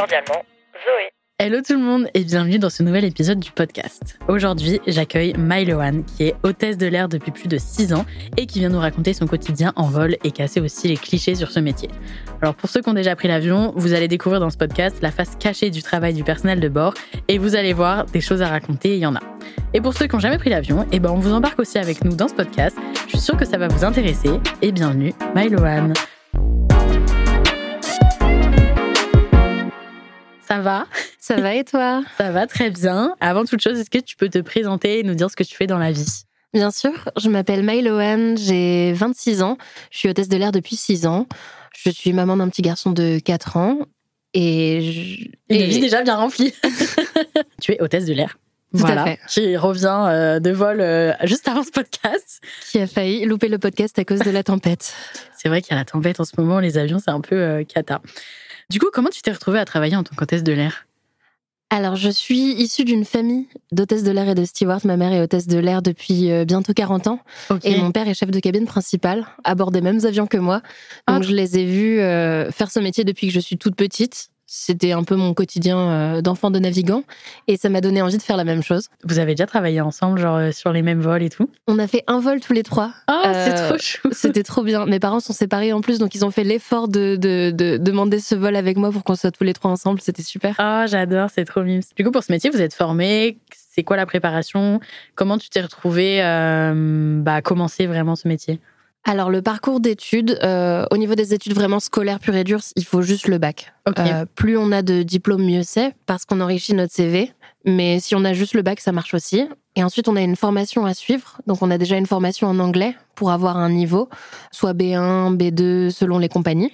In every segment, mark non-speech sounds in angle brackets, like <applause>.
Cordialement, Zoé. Hello tout le monde et bienvenue dans ce nouvel épisode du podcast. Aujourd'hui, j'accueille Myloane qui est hôtesse de l'air depuis plus de 6 ans et qui vient nous raconter son quotidien en vol et casser aussi les clichés sur ce métier. Alors pour ceux qui ont déjà pris l'avion, vous allez découvrir dans ce podcast la face cachée du travail du personnel de bord et vous allez voir des choses à raconter, il y en a. Et pour ceux qui n'ont jamais pris l'avion, eh ben on vous embarque aussi avec nous dans ce podcast. Je suis sûre que ça va vous intéresser et bienvenue Myloane. Ça va Ça va et toi <laughs> Ça va très bien. Avant toute chose, est-ce que tu peux te présenter et nous dire ce que tu fais dans la vie? Bien sûr, je m'appelle Myloane, j'ai 26 ans, je suis hôtesse de l'air depuis 6 ans, je suis maman d'un petit garçon de 4 ans et... Je... Une vie déjà bien remplie. <laughs> tu es hôtesse de l'air. Tout voilà, à fait. qui revient euh, de vol euh, juste avant ce podcast. Qui a failli louper le podcast à cause de la tempête. C'est vrai qu'il y a la tempête en ce moment, les avions, c'est un peu euh, cata. Du coup, comment tu t'es retrouvée à travailler en tant qu'hôtesse de l'air? Alors, je suis issue d'une famille d'hôtesses de l'air et de stewards. Ma mère est hôtesse de l'air depuis euh, bientôt 40 ans. Et mon père est chef de cabine principal, à bord des mêmes avions que moi. Donc, Ah. je les ai vus euh, faire ce métier depuis que je suis toute petite. C'était un peu mon quotidien euh, d'enfant de navigant. Et ça m'a donné envie de faire la même chose. Vous avez déjà travaillé ensemble, genre euh, sur les mêmes vols et tout? On a fait un vol tous les trois. Ah, c'est Euh, trop chou. <laughs> C'était trop bien. Mes parents sont séparés en plus, donc ils ont fait l'effort de, de, de demander ce vol avec moi pour qu'on soit tous les trois ensemble. C'était super. Ah, j'adore, c'est trop mimes. Du coup, pour ce métier, vous êtes formé. C'est quoi la préparation? Comment tu t'es retrouvée euh, bah, à commencer vraiment ce métier? Alors, le parcours d'études, euh, au niveau des études vraiment scolaires pures et dures, il faut juste le bac. Euh, plus on a de diplômes, mieux c'est, parce qu'on enrichit notre CV. Mais si on a juste le bac, ça marche aussi. Et ensuite, on a une formation à suivre. Donc, on a déjà une formation en anglais pour avoir un niveau, soit B1, B2, selon les compagnies.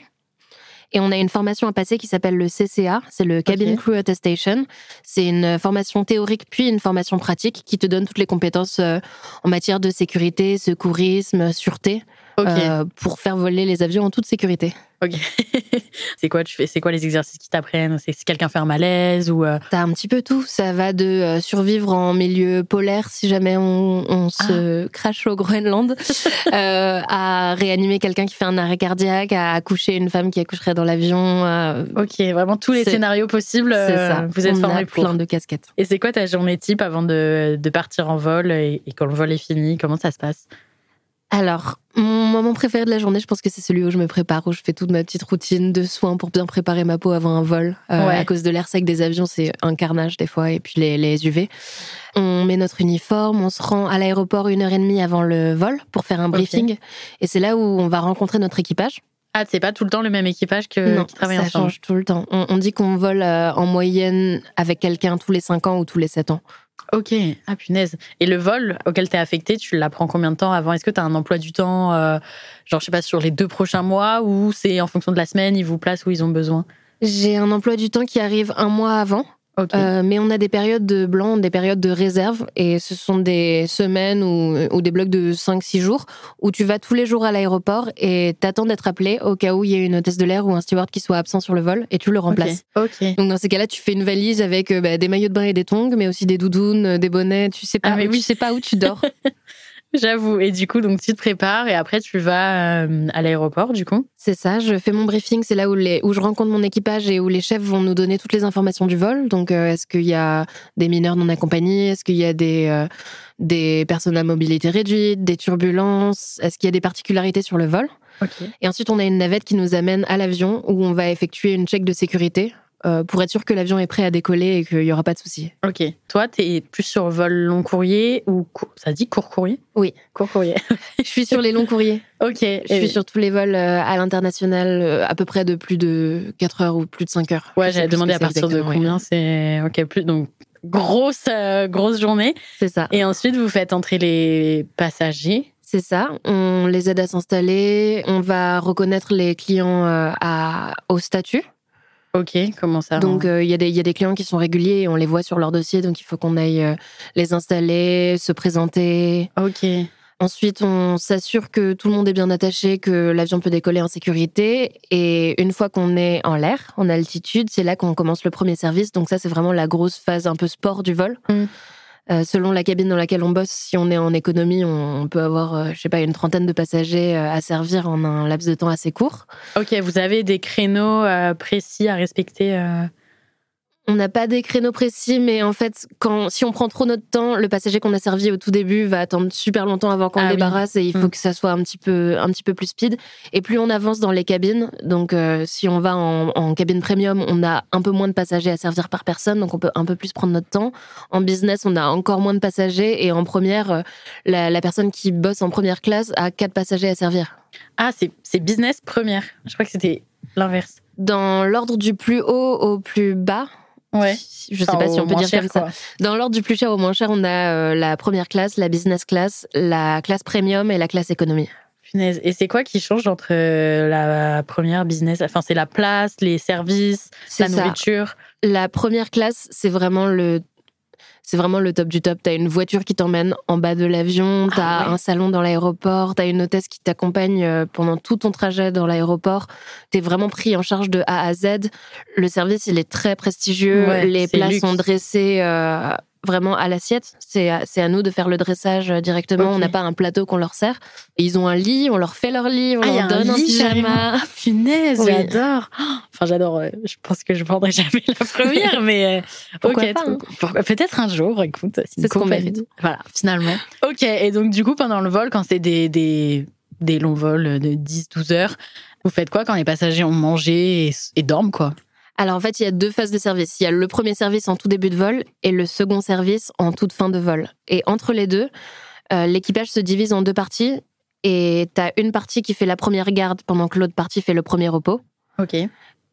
Et on a une formation à passer qui s'appelle le CCA, c'est le Cabin. Crew Attestation. C'est une formation théorique puis une formation pratique qui te donne toutes les compétences euh, en matière de sécurité, secourisme, sûreté, Euh, pour faire voler les avions en toute sécurité. Ok. <laughs> c'est quoi tu fais C'est quoi les exercices qui t'apprennent? C'est si quelqu'un fait un malaise ou euh, T'as un petit peu tout. Ça va de euh, survivre en milieu polaire si jamais on, on se crache au Groenland, <laughs> euh, à réanimer quelqu'un qui fait un arrêt cardiaque, à accoucher une femme qui accoucherait dans l'avion. euh, Ok, vraiment tous les scénarios possibles. c'est ça. Vous êtes on formé a pour. plein de casquettes. Et c'est quoi ta journée type avant de, de partir en vol et, et quand le vol est fini Comment ça se passe? Alors, mon moment préféré de la journée, je pense que c'est celui où je me prépare, où je fais toute ma petite routine de soins pour bien préparer ma peau avant un vol. Euh, Ouais. À cause de l'air sec des avions, c'est un carnage des fois, et puis les, les UV. On met notre uniforme, on se rend à l'aéroport une heure et demie avant le vol pour faire un briefing. Et c'est là où on va rencontrer notre équipage. Ah, c'est pas tout le temps le même équipage que, non, qui travaille ça ensemble change tout le temps. On, on dit qu'on vole euh, en moyenne avec quelqu'un tous les 5 ans ou tous les 7 ans. Ok, ah punaise. Et le vol auquel t'es affecté, tu l'apprends combien de temps avant? Est-ce que t'as un emploi du temps, euh, genre je sais pas, sur les deux prochains mois ou c'est en fonction de la semaine, ils vous placent où ils ont besoin? J'ai un emploi du temps qui arrive un mois avant. Euh, mais on a des périodes de blanc, des périodes de réserve, et ce sont des semaines ou, ou des blocs de 5-6 jours où tu vas tous les jours à l'aéroport et t'attends d'être appelé au cas où il y a une hôtesse de l'air ou un steward qui soit absent sur le vol et tu le remplaces. Ok. ok. Donc dans ces cas-là, tu fais une valise avec euh, bah, des maillots de bain et des tongs, mais aussi des doudounes, des bonnets. Tu sais pas, Ah, où- oui. tu sais pas où tu dors. <laughs> J'avoue. Et du coup, donc tu te prépares et après tu vas euh, à l'aéroport, du coup? C'est ça, je fais mon briefing, c'est là où, les, où je rencontre mon équipage et où les chefs vont nous donner toutes les informations du vol. Donc, euh, est-ce qu'il y a des mineurs non accompagnés? Est-ce qu'il y a des, euh, des personnes à mobilité réduite, des turbulences? Est-ce qu'il y a des particularités sur le vol? Et ensuite, on a une navette qui nous amène à l'avion où on va effectuer une check de sécurité euh, pour être sûr que l'avion est prêt à décoller et qu'il n'y aura pas de souci. Ok. Toi, tu es plus sur vol long courrier ou ça dit court courrier? Oui. Court courrier. <laughs> Je suis sur les longs courriers. ok. Je suis sur tous les vols euh, à l'international, euh, à peu près de plus de 4 heures ou plus de 5 heures. Ouais, j'avais demandé à partir de ouais. combien c'est. Ok, plus. Donc, grosse, euh, grosse journée. C'est ça. Et ensuite, vous faites entrer les passagers. C'est ça. On les aide à s'installer. On va reconnaître les clients euh, à, au statut. Ok, comment ça Donc, euh, il y, a des- il y a des clients qui sont réguliers et on les voit sur leur dossier. Donc, il faut qu'on aille euh, les installer, se présenter. Ok. Ensuite, on s'assure que tout le monde est bien attaché, que l'avion peut décoller en sécurité. Et une fois qu'on est en l'air, en altitude, c'est là qu'on commence le premier service. Donc ça, c'est vraiment la grosse phase un peu sport du vol. Mm. Euh, selon la cabine dans laquelle on bosse, si on est en économie, on, peut avoir, euh, je sais pas, une trentaine de passagers euh, à servir en un laps de temps assez court. Ok, vous avez des créneaux euh, précis à respecter. On n'a pas des créneaux précis, mais en fait, quand, si on prend trop notre temps, le passager qu'on a servi au tout début va attendre super longtemps avant qu'on Ah le oui. débarrasse et il faut Mm. que ça soit un petit peu, un petit peu plus speed. Et plus on avance dans les cabines, donc euh, si on va en, en cabine premium, on a un peu moins de passagers à servir par personne, donc on peut un peu plus prendre notre temps. En business, on a encore moins de passagers et en première, euh, la, la personne qui bosse en première classe a quatre passagers à servir. Ah, c'est business première. Je crois que c'était l'inverse. Dans l'ordre du plus haut au plus bas, Ouais. je sais pas si on peut dire comme ça. Dans l'ordre du plus cher au moins cher, on a euh, la première classe, la business class, la classe premium et la classe économie. Punaise. Et c'est quoi qui change entre euh, la première business Enfin, c'est la place, les services, la ça. nourriture? La première classe, c'est vraiment le c'est vraiment le top du top. T'as une voiture qui t'emmène en bas de l'avion, t'as Ah ouais. un salon dans l'aéroport, t'as une hôtesse qui t'accompagne euh, pendant tout ton trajet dans l'aéroport. T'es vraiment pris en charge de A à Z. Le service, il est très prestigieux. Ouais, Les plats luxe. sont dressés euh, vraiment à l'assiette. C'est à, c'est à nous de faire le dressage euh, directement. On n'a pas un plateau qu'on leur sert. Et ils ont un lit, on leur fait leur lit, on Ah, leur un donne un, lit, pyjama. <laughs> Punaise, Oui. j'adore. <gasps> Enfin, j'adore. euh, Je pense que je prendrai jamais la <laughs> première, mais euh, Pourquoi ok, pas, trop hein. Pourquoi- peut-être un jour. Écoute, c'est ce qu'on mérite. Voilà, finalement. Ok, et donc du coup, pendant le vol, quand c'est des, des, des longs vols de 10-12 heures, vous faites quoi quand les passagers ont mangé et, et dorment, quoi? Alors en fait, il y a deux phases de service. Il y a le premier service en tout début de vol et le second service en toute fin de vol. Et entre les deux, euh, l'équipage se divise en deux parties. Et tu as une partie qui fait la première garde pendant que l'autre partie fait le premier repos. Ok.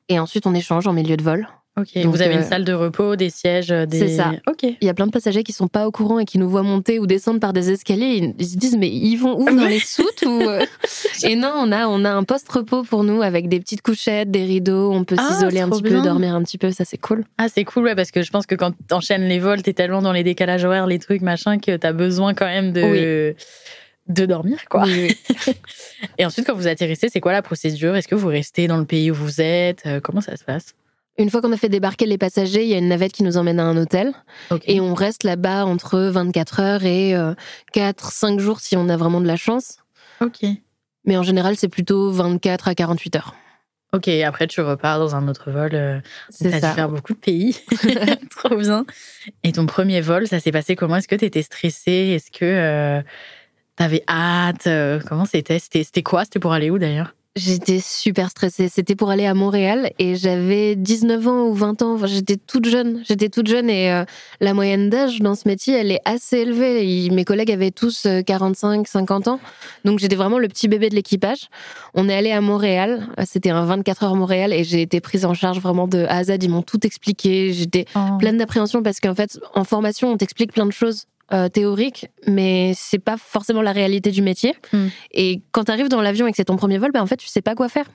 Et ensuite, on échange en milieu de vol. Ok. Donc, vous avez euh, une salle de repos, des sièges, euh, des. C'est ça. Ok. Il y a plein de passagers qui sont pas au courant et qui nous voient monter ou descendre par des escaliers. Ils- se disent mais ils vont où dans <laughs> les soutes ou euh <laughs> Et non, on a on a un poste repos pour nous avec des petites couchettes, des rideaux. On peut Ah, s'isoler un petit bien. peu, dormir un petit peu. Ça c'est cool. Ah, c'est cool, ouais, parce que je pense que quand t'enchaînes les vols, t'es tellement dans les décalages horaires, les trucs, machin, que t'as besoin quand même de. De dormir, quoi. Oui, oui. <laughs> Et ensuite, quand vous atterrissez, c'est quoi la procédure? Est-ce que vous restez dans le pays où vous êtes? Euh, Comment ça se passe? Une fois qu'on a fait débarquer les passagers, il y a une navette qui nous emmène à un hôtel. Et on reste là-bas entre 24 heures et 4-5 jours si on a vraiment de la chance. Ok. Mais en général, c'est plutôt 24 à 48 heures. Ok, après tu repars dans un autre vol. euh, C'est ça. dû faire beaucoup de pays. <laughs> <laughs> Trop bien. Et ton premier vol, ça s'est passé comment? Est-ce que t'étais stressée? Est-ce que euh, t'avais hâte? Euh, Comment C'était c'était quoi? C'était pour aller où d'ailleurs? J'étais super stressée. C'était pour aller à Montréal et j'avais 19 ans ou 20 ans. Enfin, j'étais toute jeune. J'étais toute jeune et euh, la moyenne d'âge dans ce métier, elle est assez élevée. Et mes collègues avaient tous euh, 45, 50 ans. Donc j'étais vraiment le petit bébé de l'équipage. On est allé à Montréal. C'était un 24 heures Montréal et j'ai été prise en charge vraiment de A à Z. Ils m'ont tout expliqué. J'étais pleine d'appréhension parce qu'en fait, en formation, on t'explique plein de choses euh, théoriques, mais c'est pas forcément la réalité du métier. Hmm. Et quand tu arrives dans l'avion et que c'est ton premier vol, ben en fait, tu sais pas quoi faire.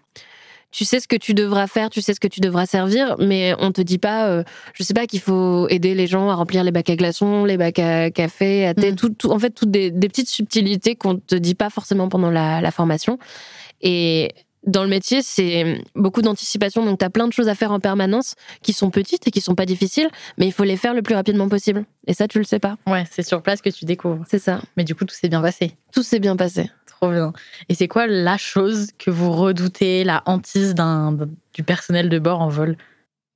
Tu sais ce que tu devras faire, tu sais ce que tu devras servir, mais on te dit pas, euh, je sais pas, qu'il faut aider les gens à remplir les bacs à glaçons, les bacs à café, à thé, Hmm. tout, tout- en fait, toutes des, des petites subtilités qu'on te dit pas forcément pendant la, la formation. Et dans le métier, c'est beaucoup d'anticipation, donc tu as plein de choses à faire en permanence qui sont petites et qui sont pas difficiles, mais il faut les faire le plus rapidement possible. Et ça, tu le sais pas. Ouais, c'est sur place que tu découvres. C'est ça. Mais du coup, tout s'est bien passé. Tout s'est bien passé. Trop bien. Et c'est quoi la chose que vous redoutez, la hantise d'un du personnel de bord en vol?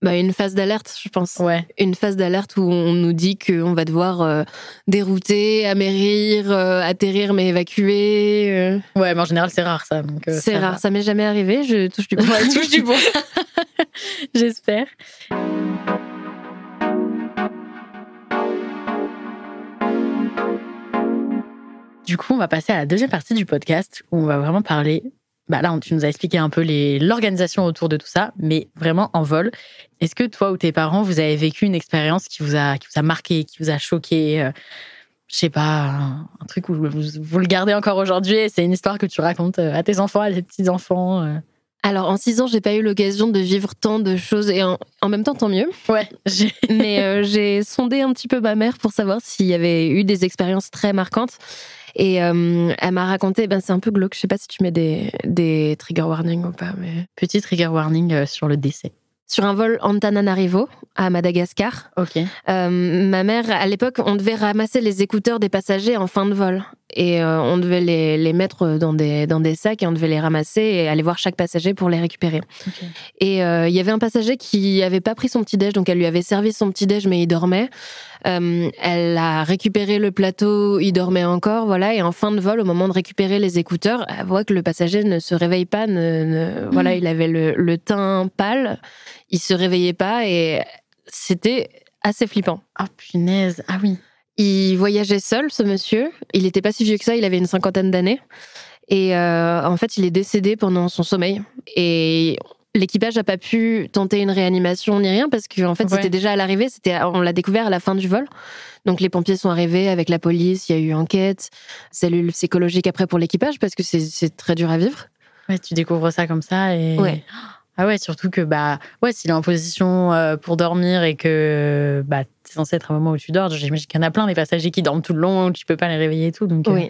Bah, une phase d'alerte, je pense. Ouais. Une phase d'alerte où on nous dit qu'on va devoir euh, dérouter, amérir, euh, atterrir mais évacuer. euh. Ouais, mais en général, c'est rare ça. c'est ça va. rare, ça m'est jamais arrivé, je touche du bois. Ouais, touche du bois. <laughs> J'espère. Du coup, on va passer à la deuxième partie du podcast où on va vraiment parler. Bah là, tu nous as expliqué un peu l'organisation autour de tout ça, mais vraiment en vol. Est-ce que toi ou tes parents, vous avez vécu une expérience qui vous a, qui vous a marqué, qui vous a choqué euh, Je sais pas, un, truc où vous, le gardez encore aujourd'hui et c'est une histoire que tu racontes euh, à tes enfants, à tes petits-enfants euh? Alors, en six ans, j'ai pas eu l'occasion de vivre tant de choses et en, même temps, tant mieux. Ouais. <laughs> Mais j'ai sondé un petit peu ma mère pour savoir s'il y avait eu des expériences très marquantes. Et euh, elle m'a raconté, ben c'est un peu glauque, je sais pas si tu mets des, des trigger warnings ou pas, mais... Petit trigger warning euh, sur le décès sur un vol Antananarivo à Madagascar. Ok. Euh, ma mère, à l'époque, on devait ramasser les écouteurs des passagers en fin de vol. Et euh, on devait les, les, mettre dans des, dans des sacs et on devait les ramasser et aller voir chaque passager pour les récupérer. Et euh, il y avait un passager qui avait pas pris son petit-déj, donc elle lui avait servi son petit-déj, mais il dormait. elle a récupéré le plateau, il dormait encore, voilà. Et en fin de vol, au moment de récupérer les écouteurs, elle voit que le passager ne se réveille pas, ne, voilà, hmm. il avait le, le teint pâle il se réveillait pas et c'était assez flippant. Ah punaise, ah oui. Il voyageait seul, ce monsieur. Il n'était pas si vieux que ça, il avait une cinquantaine d'années. Et euh, en fait, il est décédé pendant son sommeil. Et l'équipage n'a pas pu tenter une réanimation ni rien parce qu'en fait, c'était déjà à l'arrivée. C'était, on l'a découvert à la fin du vol. Donc les pompiers sont arrivés avec la police. Il y a eu enquête, cellule psychologique après pour l'équipage parce que c'est très dur à vivre. Ouais, tu découvres ça comme ça et. Ouais. Ah ouais, surtout que bah ouais, s'il est en position euh, pour dormir et que bah c'est censé être un moment où tu dors, j'imagine qu'il y en a plein des passagers qui dorment tout le long, tu peux pas les réveiller et tout. Donc euh,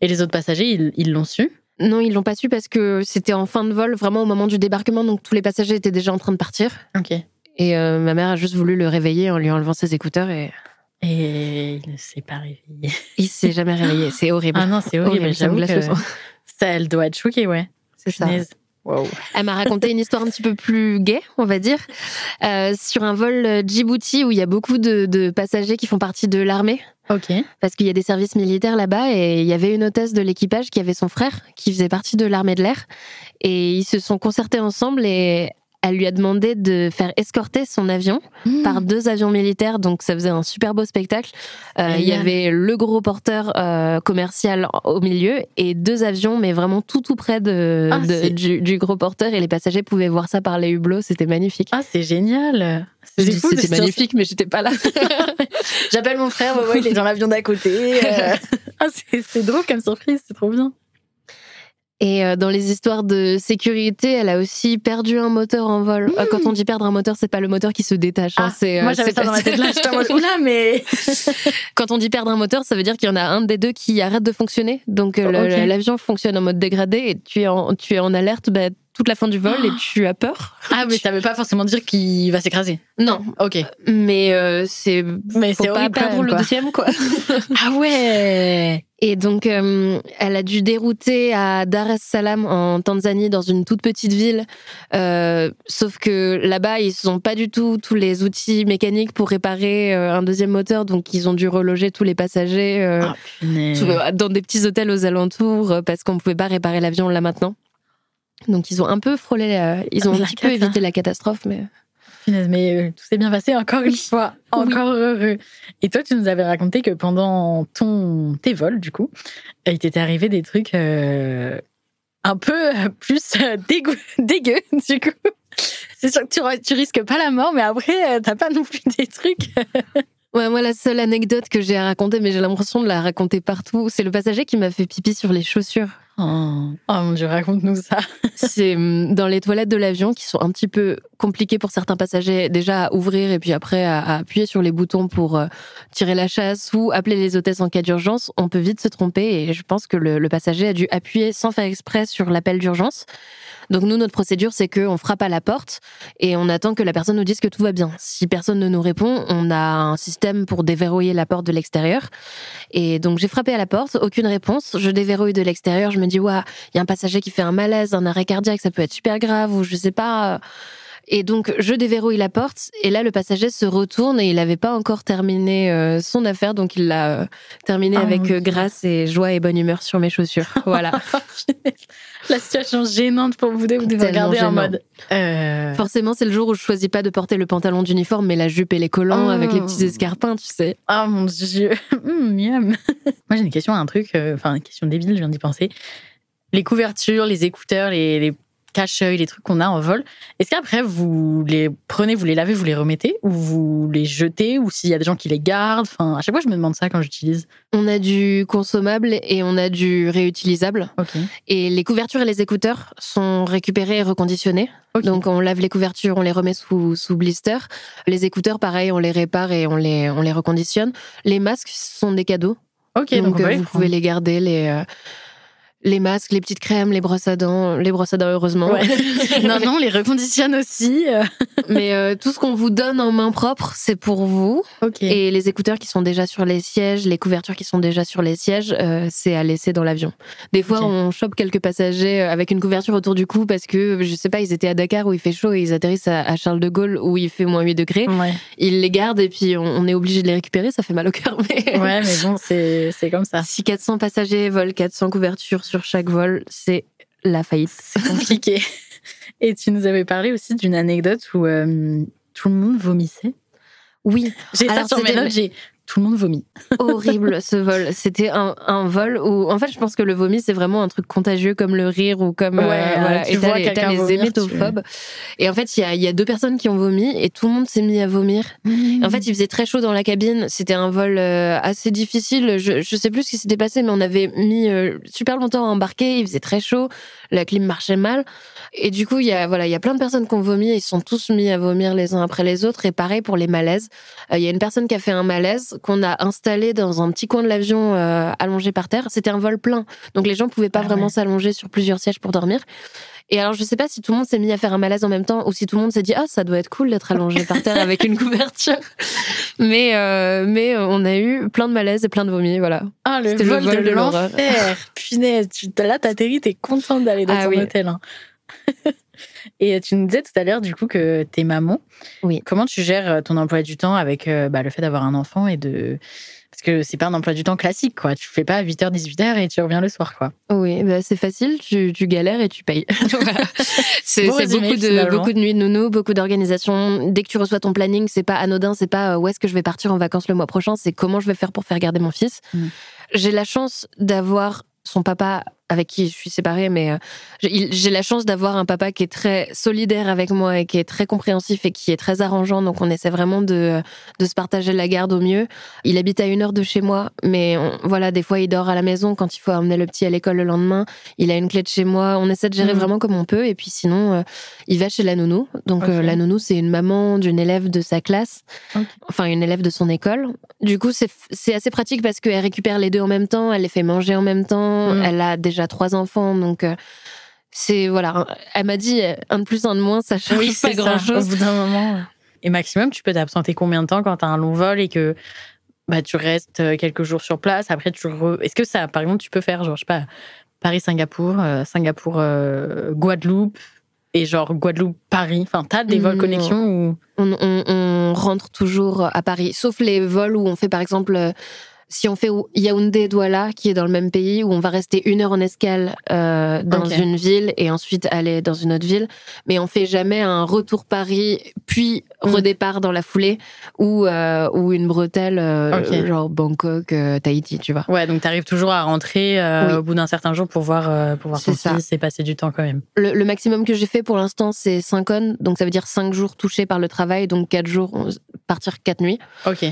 et les autres passagers, ils l'ont su? Non, ils l'ont pas su parce que c'était en fin de vol, vraiment au moment du débarquement, donc tous les passagers étaient déjà en train de partir. Ok. Et euh, ma mère a juste voulu le réveiller en lui enlevant ses écouteurs et. Et il ne s'est pas réveillé. Il s'est jamais réveillé, c'est <laughs> horrible. Ah non, c'est horrible. J'avoue que ça, elle doit être choquée, ouais. C'est ça. Elle m'a raconté une histoire un petit peu plus gaie, on va dire, euh, sur un vol Djibouti où il y a beaucoup de, passagers qui font partie de l'armée. Ok. Parce qu'il y a des services militaires là-bas et il y avait une hôtesse de l'équipage qui avait son frère qui faisait partie de l'armée de l'air et ils se sont concertés ensemble et elle lui a demandé de faire escorter son avion mmh. par deux avions militaires, donc ça faisait un super beau spectacle. Euh, il y avait le gros porteur euh, commercial au milieu et deux avions, mais vraiment tout tout près de, ah, du, gros porteur et les passagers pouvaient voir ça par les hublots, c'était magnifique. Ah c'est génial. C'était magnifique, mais j'étais pas là. <laughs> J'appelle mon frère, il est dans l'avion d'à côté. Euh. <laughs> ah, c'est drôle comme surprise, c'est trop bien. Et euh, dans les histoires de sécurité, elle a aussi perdu un moteur en vol. Euh, quand on dit perdre un moteur, c'est pas le moteur qui se détache. Hein, ah, moi, j'avais ça dans ma tête là. J'étais en mode, <laughs> oula, mais. <laughs> quand on dit perdre un moteur, ça veut dire qu'il y en a un des deux qui arrête de fonctionner. Donc, l'avion fonctionne en mode dégradé et tu es en, tu es en alerte. Bah, toute la fin du vol et <gasps> tu as peur? Ah, mais ça veut pas forcément dire qu'il va s'écraser. Non. Ok. Mais euh, c'est. Mais c'est pas perdre le deuxième, quoi. <laughs> ah ouais Et donc, euh, elle a dû dérouter à Dar es Salaam en Tanzanie, dans une toute petite ville. Euh, sauf que là-bas, ils n'ont pas du tout tous les outils mécaniques pour réparer un deuxième moteur, donc ils ont dû reloger tous les passagers ah, dans des petits hôtels aux alentours parce qu'on ne pouvait pas réparer l'avion là maintenant. Donc ils ont un peu frôlé, euh, ils ont un petit peu évité la catastrophe, mais. mais euh, tout s'est bien passé encore une fois, encore heureux. Et toi, tu nous avais raconté que pendant ton tes vols, du coup, il t'était arrivé des trucs euh, un peu plus dégueu, <laughs> dégueu, du coup. C'est sûr que tu, tu risques pas la mort, mais après, t'as pas non plus des trucs. <laughs> Ouais, moi, la seule anecdote que j'ai à raconter, mais j'ai l'impression de la raconter partout, c'est le passager qui m'a fait pipi sur les chaussures. Oh, mon dieu, raconte-nous ça. <laughs> c'est hum, dans les toilettes de l'avion qui sont un petit peu compliquées pour certains passagers, déjà à ouvrir et puis après à, appuyer sur les boutons pour euh, tirer la chasse ou appeler les hôtesses en cas d'urgence. On peut vite se tromper et je pense que le passager a dû appuyer sans faire exprès sur l'appel d'urgence. Donc nous, notre procédure, c'est qu'on frappe à la porte et on attend que la personne nous dise que tout va bien. Si personne ne nous répond, on a un système pour déverrouiller la porte de l'extérieur. Et donc j'ai frappé à la porte, aucune réponse. Je déverrouille de l'extérieur, je me il y a un passager qui fait un malaise, un arrêt cardiaque, ça peut être super grave ou je sais pas. Et donc, je déverrouille la porte, et là, le passager se retourne et il n'avait pas encore terminé euh, son affaire, donc il l'a euh, terminé Oh avec euh, grâce et joie et bonne humeur sur mes chaussures. <laughs> Voilà. La situation gênante pour vous deux, vous devez regarder en mode. Forcément, c'est le jour où je choisis pas de porter le pantalon d'uniforme, mais la jupe et les collants Oh. avec les petits escarpins, tu sais. Oh mon dieu, <laughs> Hum, miam. <laughs> Moi j'ai une question, un truc, enfin une question débile, je viens d'y penser. Les couvertures, les écouteurs, les, les cache-œil, les trucs qu'on a en vol, est-ce qu'après vous les prenez, vous les lavez, vous les remettez ou vous les jetez ou s'il y a des gens qui les gardent? Enfin, à chaque fois je me demande ça quand j'utilise. On a du consommable et on a du réutilisable. Ok. Et les couvertures et les écouteurs sont récupérés et reconditionnés. Donc on lave les couvertures, on les remet sous, sous blister. Les écouteurs, pareil, on les répare et on les, on les reconditionne. Les masques sont des cadeaux. Ok, donc, donc on peut euh, vous pouvez les garder, les, euh, les masques, les petites crèmes, les brosses à dents, les brosses à dents heureusement. Ouais. <laughs> non, non, on les reconditionne aussi. <laughs> Mais euh, tout ce qu'on vous donne en main propre, c'est pour vous. Ok. Et les écouteurs qui sont déjà sur les sièges, les couvertures qui sont déjà sur les sièges, euh, c'est à laisser dans l'avion. Des fois, on chope quelques passagers euh, avec une couverture autour du cou parce que, je sais pas, ils étaient à Dakar où il fait chaud et ils atterrissent à, à Charles de Gaulle où il fait moins 8 degrés. Ouais. Ils les gardent et puis on, on est obligé de les récupérer, ça fait mal au cœur. <laughs> Mais ouais, mais bon, c'est c'est comme ça. si 400 passagers volent 400 couvertures sur chaque vol, c'est la faillite. <laughs> C'est compliqué. Et tu nous avais parlé aussi d'une anecdote où euh, tout le monde vomissait. Oui, J'ai ça sur mes notes, j'ai tout le monde vomit. <laughs> horrible ce vol. C'était un, un vol où, en fait, je pense que le vomi, c'est vraiment un truc contagieux comme le rire ou comme. euh, Ouais, voilà. tu Et vois les, t'as les vomir, hémétophobes. Et en fait, il y a, y a deux personnes qui ont vomi et tout le monde s'est mis à vomir. En fait, il faisait très chaud dans la cabine. C'était un vol euh, assez difficile. Je, je sais plus ce qui s'était passé, mais on avait mis euh, super longtemps à embarquer. Il faisait très chaud. La clim marchait mal. Et du coup, il y a, voilà, il y a plein de personnes qui ont vomi. et Ils sont tous mis à vomir les uns après les autres. Et pareil pour les malaises. Euh, Il y a une personne qui a fait un malaise qu'on a installé dans un petit coin de l'avion euh, allongé par terre. C'était un vol plein. Donc les gens pouvaient pas Ah vraiment ouais. s'allonger sur plusieurs sièges pour dormir. Et alors, je sais pas si tout le monde s'est mis à faire un malaise en même temps ou si tout le monde s'est dit, ah, ça doit être cool d'être allongé par terre avec une <laughs> couverture. Mais, euh, mais euh, on a eu plein de malaises et plein de vomis, voilà. Ah, le C'était le vol, vol de, l'horreur. Punaise, tu, là, t'atterris, t'es contente d'aller dans Ah ton oui. hôtel. hein. <laughs> Et tu nous disais tout à l'heure, du coup, que t'es maman. Oui. Comment tu gères euh, ton emploi du temps avec euh, bah, le fait d'avoir un enfant et de. Parce que c'est pas un emploi du temps classique, quoi. Tu fais pas 8h, 18h et tu reviens le soir, quoi. Oui, bah, c'est facile, tu, tu galères et tu payes. <laughs> C'est Bon beaucoup, de, beaucoup de nuits de nounou, beaucoup d'organisation. Dès que tu reçois ton planning, c'est pas anodin, c'est pas euh, où est-ce que je vais partir en vacances le mois prochain, c'est comment je vais faire pour faire garder mon fils. Mm. J'ai la chance d'avoir son papa avec qui je suis séparée, mais euh, j'ai la chance d'avoir un papa qui est très solidaire avec moi et qui est très compréhensif et qui est très arrangeant. Donc on essaie vraiment de, de se partager la garde au mieux. Il habite à une heure de chez moi, mais on- voilà, des fois il dort à la maison quand il faut emmener le petit à l'école le lendemain. Il a une clé de chez moi. On essaie de gérer Mhm. vraiment comme on peut. Et puis sinon, euh, il va chez la nounou. Donc euh, la nounou, c'est une maman d'une élève de sa classe, enfin une élève de son école. Du coup, c'est c'est assez pratique parce qu'elle récupère les deux en même temps, elle les fait manger en même temps. Mhm. Elle a déjà trois enfants, donc. euh, c'est voilà, elle m'a dit euh, un de plus, un de moins, ça change pas ça. grand Au chose. bout d'un moment. Et maximum, tu peux t'absenter combien de temps quand t'as un long vol et que bah, tu restes euh, quelques jours sur place Après, tu re- Est-ce que ça, par exemple, tu peux faire, genre, je sais pas, Paris-Singapour, euh, Singapour-Guadeloupe et genre Guadeloupe-Paris Enfin, t'as des vols Non. connexion ou? on, on- on rentre toujours à Paris, sauf les vols où on fait par exemple, si on fait Yaoundé-Douala, qui est dans le même pays, où on va rester une heure en escale euh, dans une ville et ensuite aller dans une autre ville, mais on fait jamais un retour Paris puis Mm. redépart dans la foulée ou euh, ou une bretelle euh, genre Bangkok, Tahiti, tu vois. Ouais, donc t'arrives toujours à rentrer Oui. au bout d'un certain jour pour voir, pour voir ton fils et passer du temps quand même. Le, le maximum que j'ai fait pour l'instant, c'est 5 on, donc ça veut dire 5 jours touchés par le travail, donc 4 jours, on- partir 4 nuits. Ok.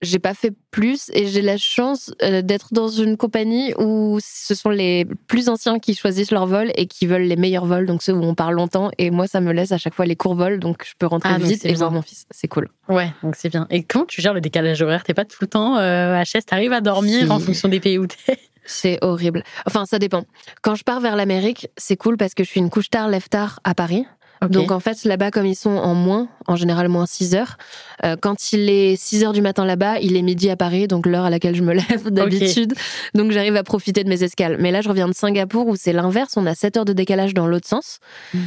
J'ai pas fait plus et j'ai la chance euh, d'être dans une compagnie où ce sont les plus anciens qui choisissent leur vol et qui veulent les meilleurs vols, donc ceux où on parle longtemps. Et moi, ça me laisse à chaque fois les courts vols, donc je peux rentrer Ah, vite et voir mon fils. C'est cool. Ouais, donc c'est bien. Et comment tu gères le décalage horaire? T'es pas tout le temps euh, à chaise, t'arrives à dormir Si. en fonction des pays où t'es? C'est horrible. Enfin, ça dépend. Quand je pars vers l'Amérique, c'est cool parce que je suis une couche tard, lève tard à Paris. Donc en fait, là-bas, comme ils sont en moins, en général moins 6 heures, euh, quand il est 6 heures du matin là-bas, il est midi à Paris, donc l'heure à laquelle je me <laughs> lève d'habitude. Donc j'arrive à profiter de mes escales. Mais là, je reviens de Singapour où c'est l'inverse, on a 7 heures de décalage dans l'autre sens. Mm.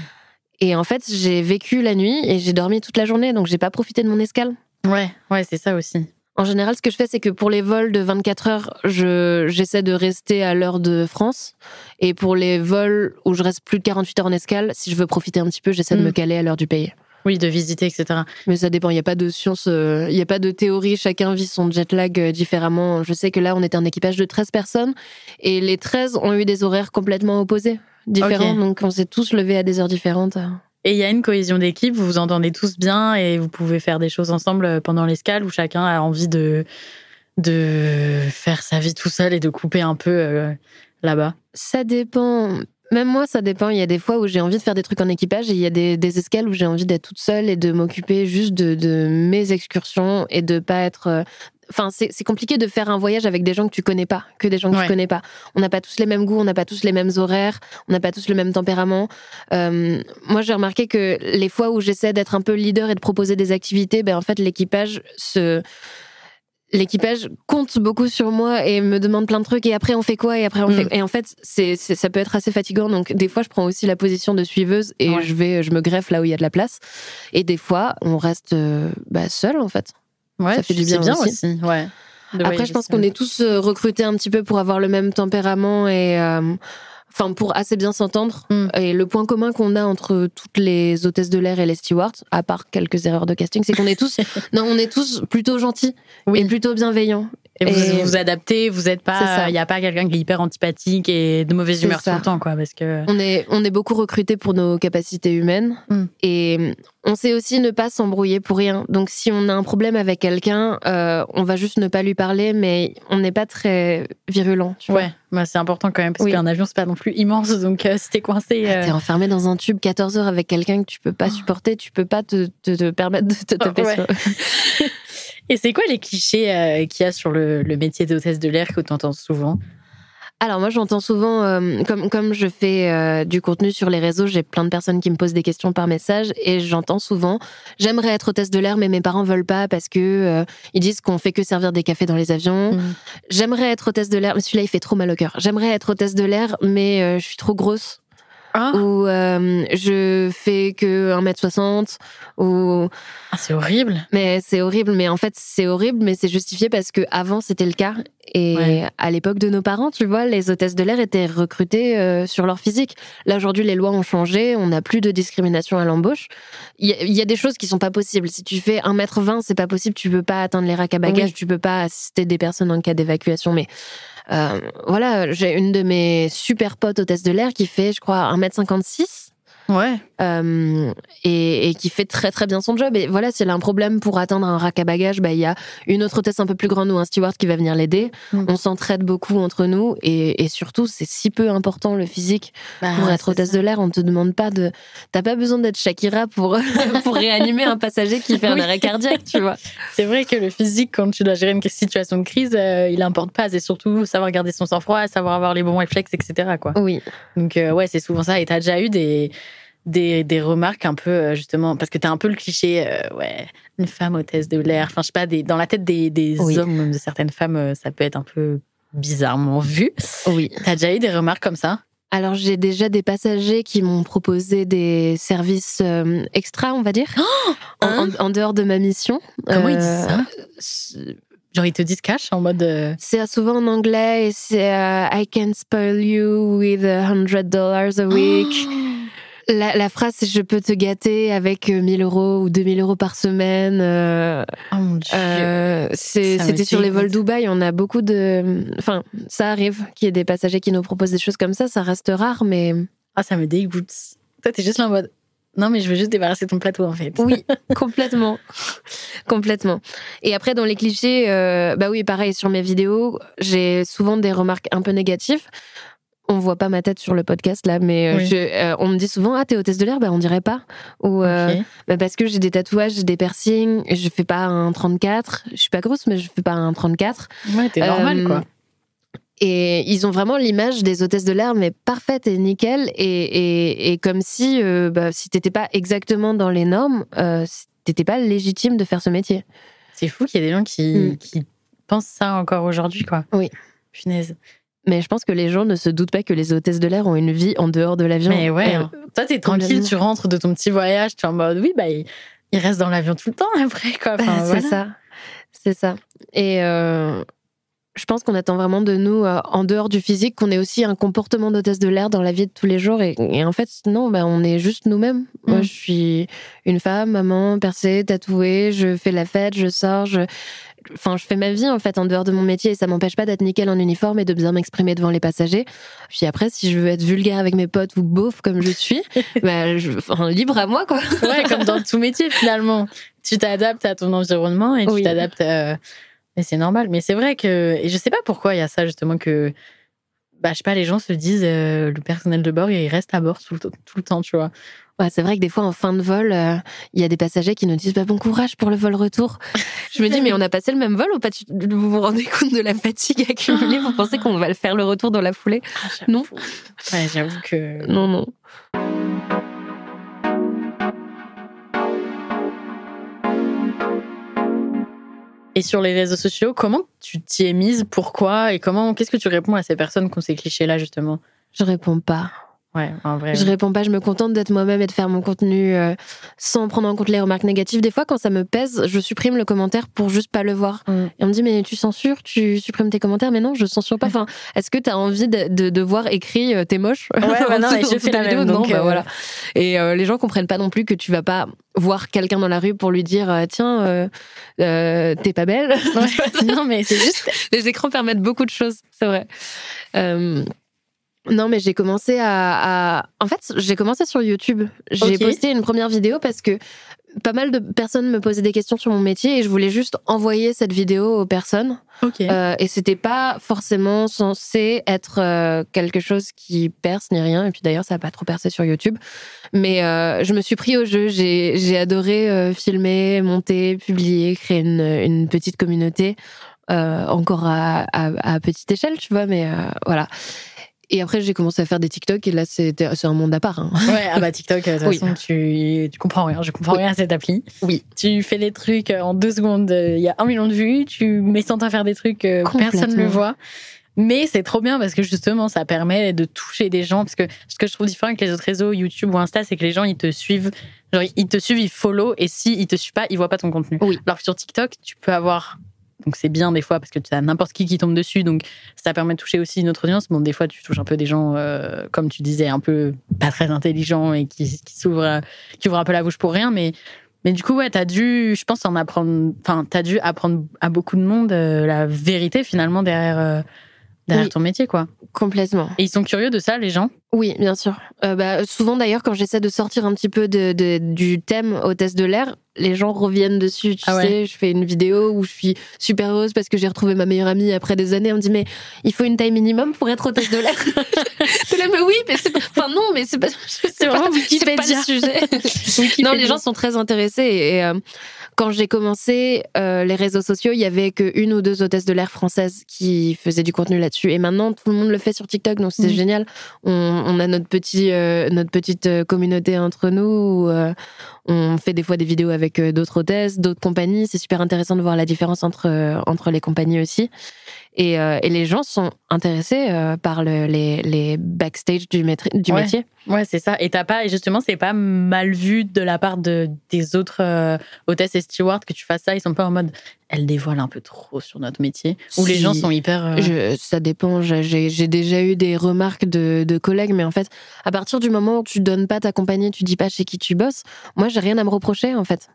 Et en fait, j'ai vécu la nuit et j'ai dormi toute la journée, donc j'ai pas profité de mon escale. Ouais, ouais, c'est ça aussi. En général, ce que je fais, c'est que pour les vols de 24 heures, je, j'essaie de rester à l'heure de France. Et pour les vols où je reste plus de 48 heures en escale, si je veux profiter un petit peu, j'essaie de Mm. me caler à l'heure du pays. Oui, de visiter, etc. Mais ça dépend, il n'y a pas de science, euh, il n'y a pas de théorie, chacun vit son jet lag euh, différemment. Je sais que là, on était un équipage de 13 personnes et les 13 ont eu des horaires complètement opposés, différents, donc on s'est tous levés à des heures différentes. Et il y a une cohésion d'équipe, vous vous entendez tous bien et vous pouvez faire des choses ensemble euh, pendant l'escale où chacun a envie de, de faire sa vie tout seul et de couper un peu euh, là-bas. Ça dépend. Même moi, ça dépend. Il y a des fois où j'ai envie de faire des trucs en équipage et il y a des, des escales où j'ai envie d'être toute seule et de m'occuper juste de, de mes excursions et de pas être. Enfin, c'est compliqué de faire un voyage avec des gens que tu connais pas, que des gens que Ouais. tu connais pas. On n'a pas tous les mêmes goûts, on n'a pas tous les mêmes horaires, on n'a pas tous le même tempérament. Euh, moi, j'ai remarqué que les fois où j'essaie d'être un peu leader et de proposer des activités, ben en fait, l'équipage se l'équipage compte beaucoup sur moi et me demande plein de trucs et après on fait quoi et après on Mm. fait et en fait c'est c'est- ça peut être assez fatigant donc des fois je prends aussi la position de suiveuse et Ouais. je vais je me greffe là où il y a de la place et des fois on reste euh, bah, seul en fait Ouais, Ça fait du bien aussi. aussi. Ouais. Après je pense qu'on est tous euh, recrutés un petit peu pour avoir le même tempérament et euh, enfin pour assez bien s'entendre Mm. et le point commun qu'on a entre toutes les hôtesses de l'air et les stewards à part quelques erreurs de casting c'est qu'on est tous <laughs> non on est tous plutôt gentils Oui. et plutôt bienveillants Et vous Et- vous adaptez, vous êtes C'est ça. pas, il y a pas quelqu'un qui est hyper antipathique et de mauvaise humeur ça. tout le temps, quoi, parce que. On est, on est beaucoup recruté pour nos capacités humaines Mm. et on sait aussi ne pas s'embrouiller pour rien. Donc si on a un problème avec quelqu'un, euh, on va juste ne pas lui parler, mais on n'est pas très virulent. Tu vois. Ouais, bah, c'est important quand même parce Oui. qu'un avion c'est pas non plus immense, donc euh, si t'es coincé. euh, T'es enfermé dans un tube 14 heures avec quelqu'un que tu peux pas supporter, tu peux pas te, te, te permettre de te taper Ouais. <laughs> Et c'est quoi les clichés euh, qu'il y a sur le, le métier d'hôtesse de l'air que tu entends souvent? Alors moi j'entends souvent, euh, comme, comme je fais euh, du contenu sur les réseaux, j'ai plein de personnes qui me posent des questions par message et j'entends souvent, j'aimerais être hôtesse de l'air mais mes parents veulent pas parce que euh, ils disent qu'on fait que servir des cafés dans les avions. Mm. J'aimerais être hôtesse de l'air, mais celui-là il fait trop mal au cœur. J'aimerais être hôtesse de l'air mais je suis trop grosse Ah, ou euh, je fais que 1m60 ou Ah, c'est horrible. mais c'est horrible mais en fait c'est horrible mais c'est justifié parce que avant c'était le cas et Ouais. à l'époque de nos parents tu vois les hôtesses de l'air étaient recrutées euh, sur leur physique. Là aujourd'hui les lois ont changé on n'a plus de discrimination à l'embauche. Il y, a- il y a des choses qui sont pas possibles. Si tu fais 1m20 c'est pas possible tu peux pas atteindre les racks à bagages Oui. tu peux pas assister des personnes en cas d'évacuation. Mais euh, voilà j'ai une de mes super potes hôtesses de l'air qui fait je crois 1m56 Ouais. euh, et, et qui fait très très bien son job. Et voilà, si elle a un problème pour atteindre un rack à bagages, bah il y a une autre hôtesse un peu plus grande ou un steward qui va venir l'aider. Mm. On s'entraide beaucoup entre nous et, et surtout c'est si peu important le physique Bah, pour être hôtesse ça. de l'air. On te demande pas de, t'as pas besoin d'être Shakira pour <laughs> pour réanimer un passager qui fait un arrêt cardiaque, tu vois. C'est vrai que le physique, quand tu dois gérer une situation de crise, euh, il importe pas. C'est surtout savoir garder son sang-froid, savoir avoir les bons réflexes, etc. Quoi. Oui. Donc, euh, ouais, c'est souvent ça. Et t'as déjà eu des, des, des remarques un peu, euh, justement, parce que t'as un peu le cliché, euh, ouais, une femme hôtesse de l'air. Enfin, je sais pas, des, dans la tête des, des Oui. hommes, même de certaines femmes, euh, ça peut être un peu bizarrement vu. Oui. T'as déjà eu des remarques comme ça? Alors j'ai déjà des passagers qui m'ont proposé des services euh, extra, on va dire, en, Hein? en- en dehors de ma mission. Comment ils disent ça? Genre, ils te disent cash en mode. euh, C'est souvent en anglais et c'est I can spoil you with a hundred dollars a week. La, la phrase je peux te gâter avec euh, 1000 euros ou 2000 euros par semaine. euh, Oh mon dieu. euh, C'était sur les vols. Dubaï. On a beaucoup de. Enfin, ça arrive qu'il y ait des passagers qui nous proposent des choses comme ça. Ça reste rare, mais Ah, ça me dégoûte. Toi, t'es juste là en mode. Non, mais je veux juste débarrasser ton plateau, en fait. oui, <laughs> complètement. complètement. Et après, dans les clichés, euh, bah oui, pareil, sur mes vidéos, j'ai souvent des remarques un peu négatives. On voit pas ma tête sur le podcast là, mais euh, Oui. je- euh, on me dit souvent ah t'es hôtesse de l'air, bah on dirait pas. Ou euh, bah, parce que j'ai des tatouages, j'ai des piercings, je fais pas un 34. Je suis pas grosse, mais je fais pas un 34. Ouais, t'es normal, quoi. Et ils ont vraiment l'image des hôtesses de l'air, mais parfaite et nickel. Et, et, et comme si, bah, si t'étais pas exactement dans les normes, t'étais pas légitime de faire ce métier. C'est fou qu'il y ait des gens qui, Mm. qui pensent ça encore aujourd'hui, quoi. Oui. Punaise. Mais je pense que les gens ne se doutent pas que les hôtesses de l'air ont une vie en dehors de l'avion. Mais ouais, Euh, toi, t'es tranquille, tu rentres de ton petit voyage, tu es en mode, oui, bah, il, il reste dans l'avion tout le temps <laughs> après, quoi. Enfin, Bah, c'est ça. C'est ça. Et euh, je pense qu'on attend vraiment de nous, euh, en dehors du physique, qu'on ait aussi un comportement d'hôtesse de l'air dans la vie de tous les jours. Et, et en fait, non, bah, on est juste nous-mêmes. Moi, Mm. je suis une femme, maman, percée, tatouée, je fais la fête, je sors, je. Enfin, je fais ma vie en fait en dehors de mon métier et ça m'empêche pas d'être nickel en uniforme et de bien m'exprimer devant les passagers. Puis après, si je veux être vulgaire avec mes potes ou beauf comme je suis, <laughs> bah, je- enfin, libre à moi quoi. Ouais, comme dans tout métier, finalement. Tu t'adaptes à ton environnement et tu Oui. t'adaptes. euh, Mais c'est normal. Mais c'est vrai que. Et je sais pas pourquoi il y a ça, justement, que. Bah, je sais pas, les gens se disent, euh, le personnel de bord, il reste à bord tout le, tout le temps, tu vois. Ouais, c'est vrai que des fois, en fin de vol, euh, il y a des passagers qui nous disent bah, bon courage pour le vol retour. Je me dis, mais on a passé le même vol ou pas Tu- Vous vous rendez compte de la fatigue accumulée? Vous pensez qu'on va le faire le retour dans la foulée? Non. Ouais, j'avoue que. Non, non. Et sur les réseaux sociaux, comment tu t'y es Pourquoi? Et comment Qu'est-ce que tu réponds à ces personnes qui ont ces clichés-là, justement? Je réponds pas. Ouais, en vrai. Je réponds pas, je me contente d'être moi-même et de faire mon contenu euh, sans prendre en compte les remarques négatives. Des fois, quand ça me pèse, je supprime le commentaire pour juste pas le voir. Mm. Et on me dit, mais tu censures, tu supprimes tes commentaires. Mais non, je censure pas. Enfin, est-ce que tu as envie de, de, de voir écrit euh, t'es moche? Ouais, bah <laughs> non, et je fais la vidéo même, Non, donc, bah euh, voilà. Et les gens comprennent pas non plus que tu vas pas voir quelqu'un dans la rue pour lui dire, tiens, t'es pas belle. Ouais. <laughs> non, mais c'est juste. Les écrans permettent beaucoup de choses, c'est vrai. Non, mais j'ai commencé à, à- En fait, j'ai commencé sur YouTube. J'ai posté une première vidéo parce que pas mal de personnes me posaient des questions sur mon métier et je voulais juste envoyer cette vidéo aux personnes. Ok. Euh, et c'était pas forcément censé être euh, quelque chose qui perce ni rien. Et puis d'ailleurs, ça a pas trop percé sur YouTube. Mais euh, je me suis pris au jeu. J'ai j'ai adoré euh, filmer, monter, publier, créer une, une petite communauté. encore à, à, à petite échelle, tu vois, mais voilà. Et après, j'ai commencé à faire des TikTok et là, c'est un monde à part. hein. <laughs> Ouais, ah bah TikTok, de toute Oui. façon, tu, tu comprends rien. Je comprends Oui. rien à cette appli. Oui. Tu fais des trucs euh, en deux secondes, euh, il y a un million de vues, tu mets sans faire des trucs, euh, personne ne le voit. Mais c'est trop bien parce que justement, ça permet de toucher des gens. Parce que ce que je trouve différent avec les autres réseaux, YouTube ou Insta, c'est que les gens, ils te suivent. Genre, ils te suivent, ils follow. Et s'ils ils te suivent pas, ils voient pas ton contenu. Oui. Alors que sur TikTok, tu peux avoir. Donc c'est bien des fois parce que tu as n'importe qui qui tombe dessus. Donc ça permet de toucher aussi une autre audience. Bon, des fois, tu touches un peu des gens, euh, comme tu disais, un peu pas très intelligents et qui, qui s'ouvrent, qui ouvrent un peu la bouche pour rien. Mais, mais du coup, ouais, t'as dû, je pense, en apprendre. Enfin, t'as dû apprendre à beaucoup de monde euh, la vérité finalement derrière, euh, derrière Oui. ton métier, quoi. Complètement. Et ils sont curieux de ça, les gens? Oui, bien sûr. Euh, bah, souvent d'ailleurs, quand j'essaie de sortir un petit peu de, de- du thème hôtesse de l'air, les gens reviennent dessus. Tu Ah ouais. sais, je fais une vidéo où je suis super heureuse parce que j'ai retrouvé ma meilleure amie après des années. On me dit mais il faut une taille minimum pour être hôtesse de l'air. <laughs> Là, mais oui, mais c'est pas. Enfin non, mais c'est pas. C'est vraiment pas, pas le sujet. <laughs> non, les gens sont très intéressés. Et, et, euh, quand j'ai commencé euh, les réseaux sociaux, il y avait qu'une ou deux hôtesses de l'air françaises qui faisaient du contenu là-dessus. Et maintenant, tout le monde le fait sur TikTok, donc c'est génial. On, on a notre petit, euh, notre petite euh, communauté entre nous. Où, euh, on fait des fois des vidéos avec d'autres hôtesses, d'autres compagnies. C'est super intéressant de voir la différence entre entre les compagnies aussi. Et, euh, et les gens sont intéressés euh, par le- les, les backstage du, maîtri- du Ouais. métier. Ouais, c'est ça. Et t'as pas, et justement, c'est pas mal vu de la part de, des autres euh, hôtesses et stewards que tu fasses ça. Ils sont pas en mode, elle dévoile un peu trop sur notre métier. Ou les gens sont hyper. Je, ça dépend. J'ai déjà eu des remarques de, de collègues, mais en fait, à partir du moment où tu donnes pas ta compagnie, tu dis pas chez qui tu bosses, moi, j'ai rien à me reprocher, en fait.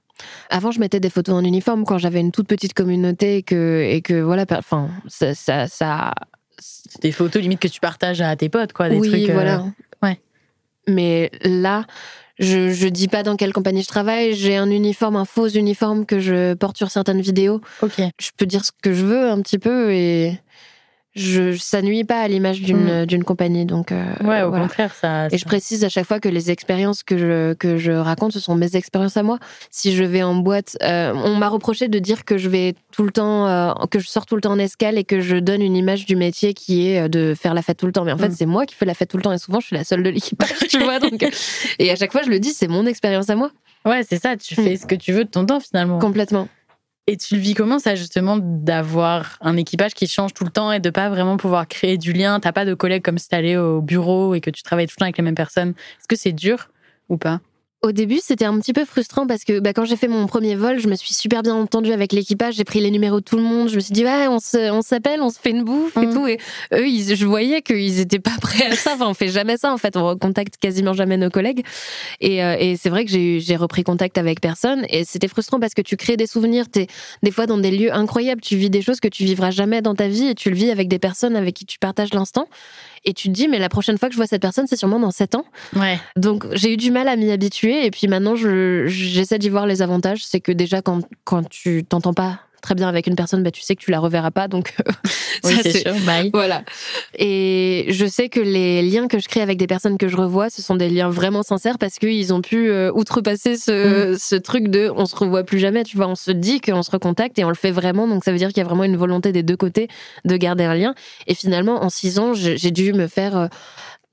Avant, je mettais des photos en uniforme quand j'avais une toute petite communauté et que, et que voilà, enfin, ça, ça, ça- des photos limite que tu partages à tes potes, quoi. Des oui, trucs. euh, voilà. ouais. Mais là, je, je dis pas dans quelle compagnie je travaille. J'ai un uniforme, un faux uniforme que je porte sur certaines vidéos. Ok. je peux dire ce que je veux un petit peu et je, ça nuit pas à l'image d'une d'une compagnie. Donc, euh, Ouais, au voilà. contraire, ça. Et je précise à chaque fois que les expériences que je, que je raconte, ce sont mes expériences à moi. Si je vais en boîte, euh, on m'a reproché de dire que je vais tout le temps, euh, que je sors tout le temps en escale et que je donne une image du métier qui est euh, de faire la fête tout le temps. Mais en fait, Mm. c'est moi qui fais la fête tout le temps et souvent je suis la seule de l'équipage, tu vois. Donc, euh, <laughs> et à chaque fois, je le dis, c'est mon expérience à moi, Ouais, c'est ça. Tu Mm. fais ce que tu veux de ton temps finalement. complètement. Et tu le vis comment ça justement d'avoir un équipage qui change tout le temps et de pas vraiment pouvoir créer du lien? T'as pas de collègues comme si t'allais au bureau et que tu travailles tout le temps avec les mêmes personnes? Est-ce que c'est dur ou pas? Au début, c'était un petit peu frustrant parce que bah, quand j'ai fait mon premier vol, je me suis super bien entendue avec l'équipage. J'ai pris les numéros de tout le monde. Je me suis dit, ouais, on s'appelle, on, se fait une bouffe et mm. tout. Et eux, je voyais qu'ils étaient pas <laughs> prêts à ça. Enfin, on fait jamais ça, en fait. On recontacte quasiment jamais nos collègues. Et, euh, et c'est vrai que j'ai repris contact avec personne. Et c'était frustrant parce que tu crées des souvenirs. T'es des fois dans des lieux incroyables. Tu vis des choses que tu vivras jamais dans ta vie et tu le vis avec des personnes avec qui tu partages l'instant et tu te dis mais la prochaine fois que je vois cette personne c'est sûrement dans 7 ans. Ouais. Donc j'ai eu du mal à m'y habituer et puis maintenant j'essaie d'y voir les avantages, c'est que déjà quand quand tu t'entends pas très bien avec une personne, bah, tu sais que tu la reverras pas. Donc, <laughs> oui, c'est sûr. Bye. Voilà. Et je sais que les liens que je crée avec des personnes que je revois, ce sont des liens vraiment sincères parce qu'ils ont pu euh, outrepasser ce, mm. ce truc de on se revoit plus jamais. Tu vois, on se dit qu'on se recontacte et on le fait vraiment. Donc, ça veut dire qu'il y a vraiment une volonté des deux côtés de garder un lien. Et finalement, en six ans, j'ai dû me faire.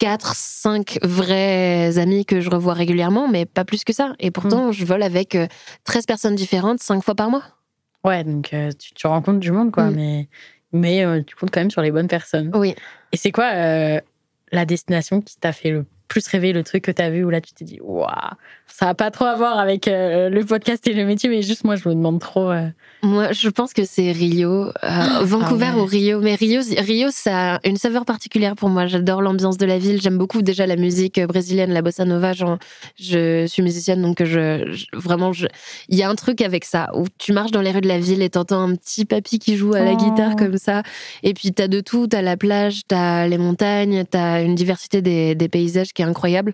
Euh, quatre, cinq vrais amis que je revois régulièrement, mais pas plus que ça. Et pourtant, mm. je vole avec 13 euh, personnes différentes cinq fois par mois. Ouais, donc euh, tu, tu, rencontres du monde, quoi, mm. mais, mais euh, tu comptes quand même sur les bonnes personnes. Oui. Et c'est quoi euh, la destination qui t'a fait le plus rêver, le truc que t'as vu où là tu t'es dit, waouh, ça n'a pas trop à voir avec le podcast et le métier, mais juste moi, je me demande trop. Moi, je pense que c'est Rio, <gasps> ah Vancouver ou Rio. Mais Rio, Rio, ça a une saveur particulière pour moi. J'adore l'ambiance de la ville. J'aime beaucoup déjà la musique brésilienne, la bossa nova. je suis musicienne, donc je, vraiment, je, il y a un truc avec ça où tu marches dans les rues de la ville et t'entends un petit papy qui joue à la guitare oh. comme ça. Et puis t'as de tout. T'as la plage, t'as les montagnes, t'as une diversité des, des, paysages qui est incroyable.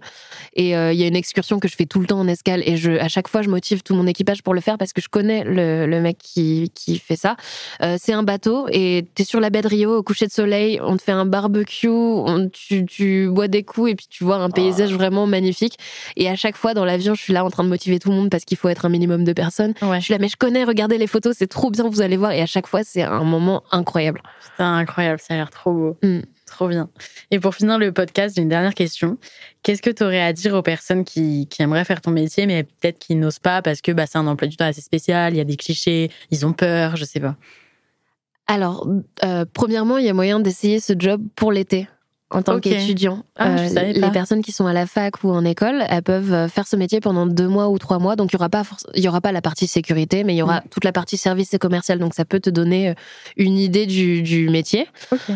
Et euh, il y a une excursion que je fais tout le temps en escale et je, à chaque fois, je motive tout mon équipage pour le faire parce que je connais le, le mec qui qui, fait ça. Euh, c'est un bateau et tu es sur la baie de Rio au coucher de soleil, on te fait un barbecue, tu, bois des coups et puis tu vois un paysage vraiment magnifique. Et à chaque fois dans l'avion, je suis là en train de motiver tout le monde parce qu'il faut être un minimum de personnes. Je suis là, mais je connais, regardez les photos, c'est trop bien, vous allez voir. Et à chaque fois, c'est un moment incroyable. C'est incroyable, ça a l'air trop beau. Mm. Trop bien. Et pour finir le podcast, j'ai une dernière question. Qu'est-ce que tu aurais à dire aux personnes qui, aimeraient faire ton métier, mais peut-être qui n'osent pas parce que bah, c'est un emploi du temps assez spécial, il y a des clichés, ils ont peur, je sais pas. Alors, euh, premièrement, il y a moyen d'essayer ce job pour l'été en tant qu'étudiant. Ah, euh, les personnes qui sont à la fac ou en école, elles peuvent euh, faire ce métier pendant deux mois ou trois mois. Donc il y aura pas il y aura pas la partie sécurité, mais il y aura mm. toute la partie service et commercial. Donc ça peut te donner une idée du, du métier. Okay.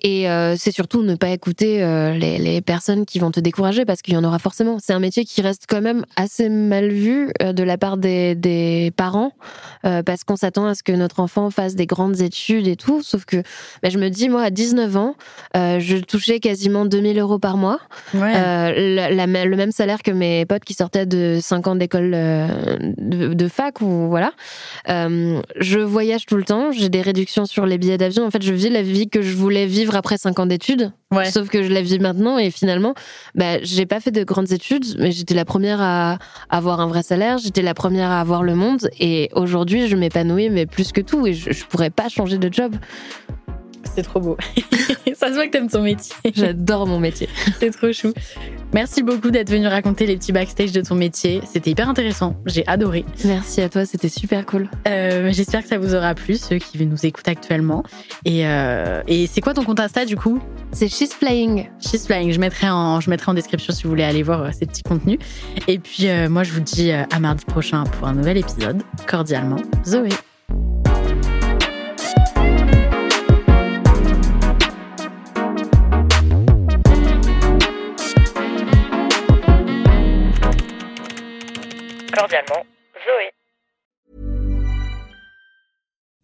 Et euh, c'est surtout ne pas écouter euh, les, les, personnes qui vont te décourager parce qu'il y en aura forcément. C'est un métier qui reste quand même assez mal vu euh, de la part des, des parents parce qu'on s'attend à ce que notre enfant fasse des grandes études et tout. Sauf que ben, je me dis, moi, à 19 ans, je touchais quasiment 2000 euros par mois. Ouais. La, le même salaire que mes potes qui sortaient de 5 ans d'école de, de, fac ou voilà. je voyage tout le temps, j'ai des réductions sur les billets d'avion. En fait, je vis la vie que je voulais vivre après cinq ans d'études. Sauf que je la vis maintenant et finalement, bah, j'ai pas fait de grandes études, mais j'étais la première à avoir un vrai salaire, j'étais la première à avoir le monde et aujourd'hui, je m'épanouis, mais plus que tout et je, je pourrais pas changer de job. C'est trop beau. <laughs> ça se voit que t'aimes ton métier. J'adore mon métier. <laughs> C'est trop chou. Merci beaucoup d'être venu raconter les petits backstage de ton métier. C'était hyper intéressant. J'ai adoré. Merci à toi, c'était super cool. Euh, J'espère que ça vous aura plu, ceux qui nous écoutent actuellement. Et, euh, et c'est quoi ton compte Insta du coup? C'est She's Flying. She's Flying. Je mettrai, en, je mettrai en description si vous voulez aller voir euh, ces petits contenus. Et puis euh, moi, je vous dis à mardi prochain pour un nouvel épisode. Cordialement, Zoé. Cordialement, Zoé.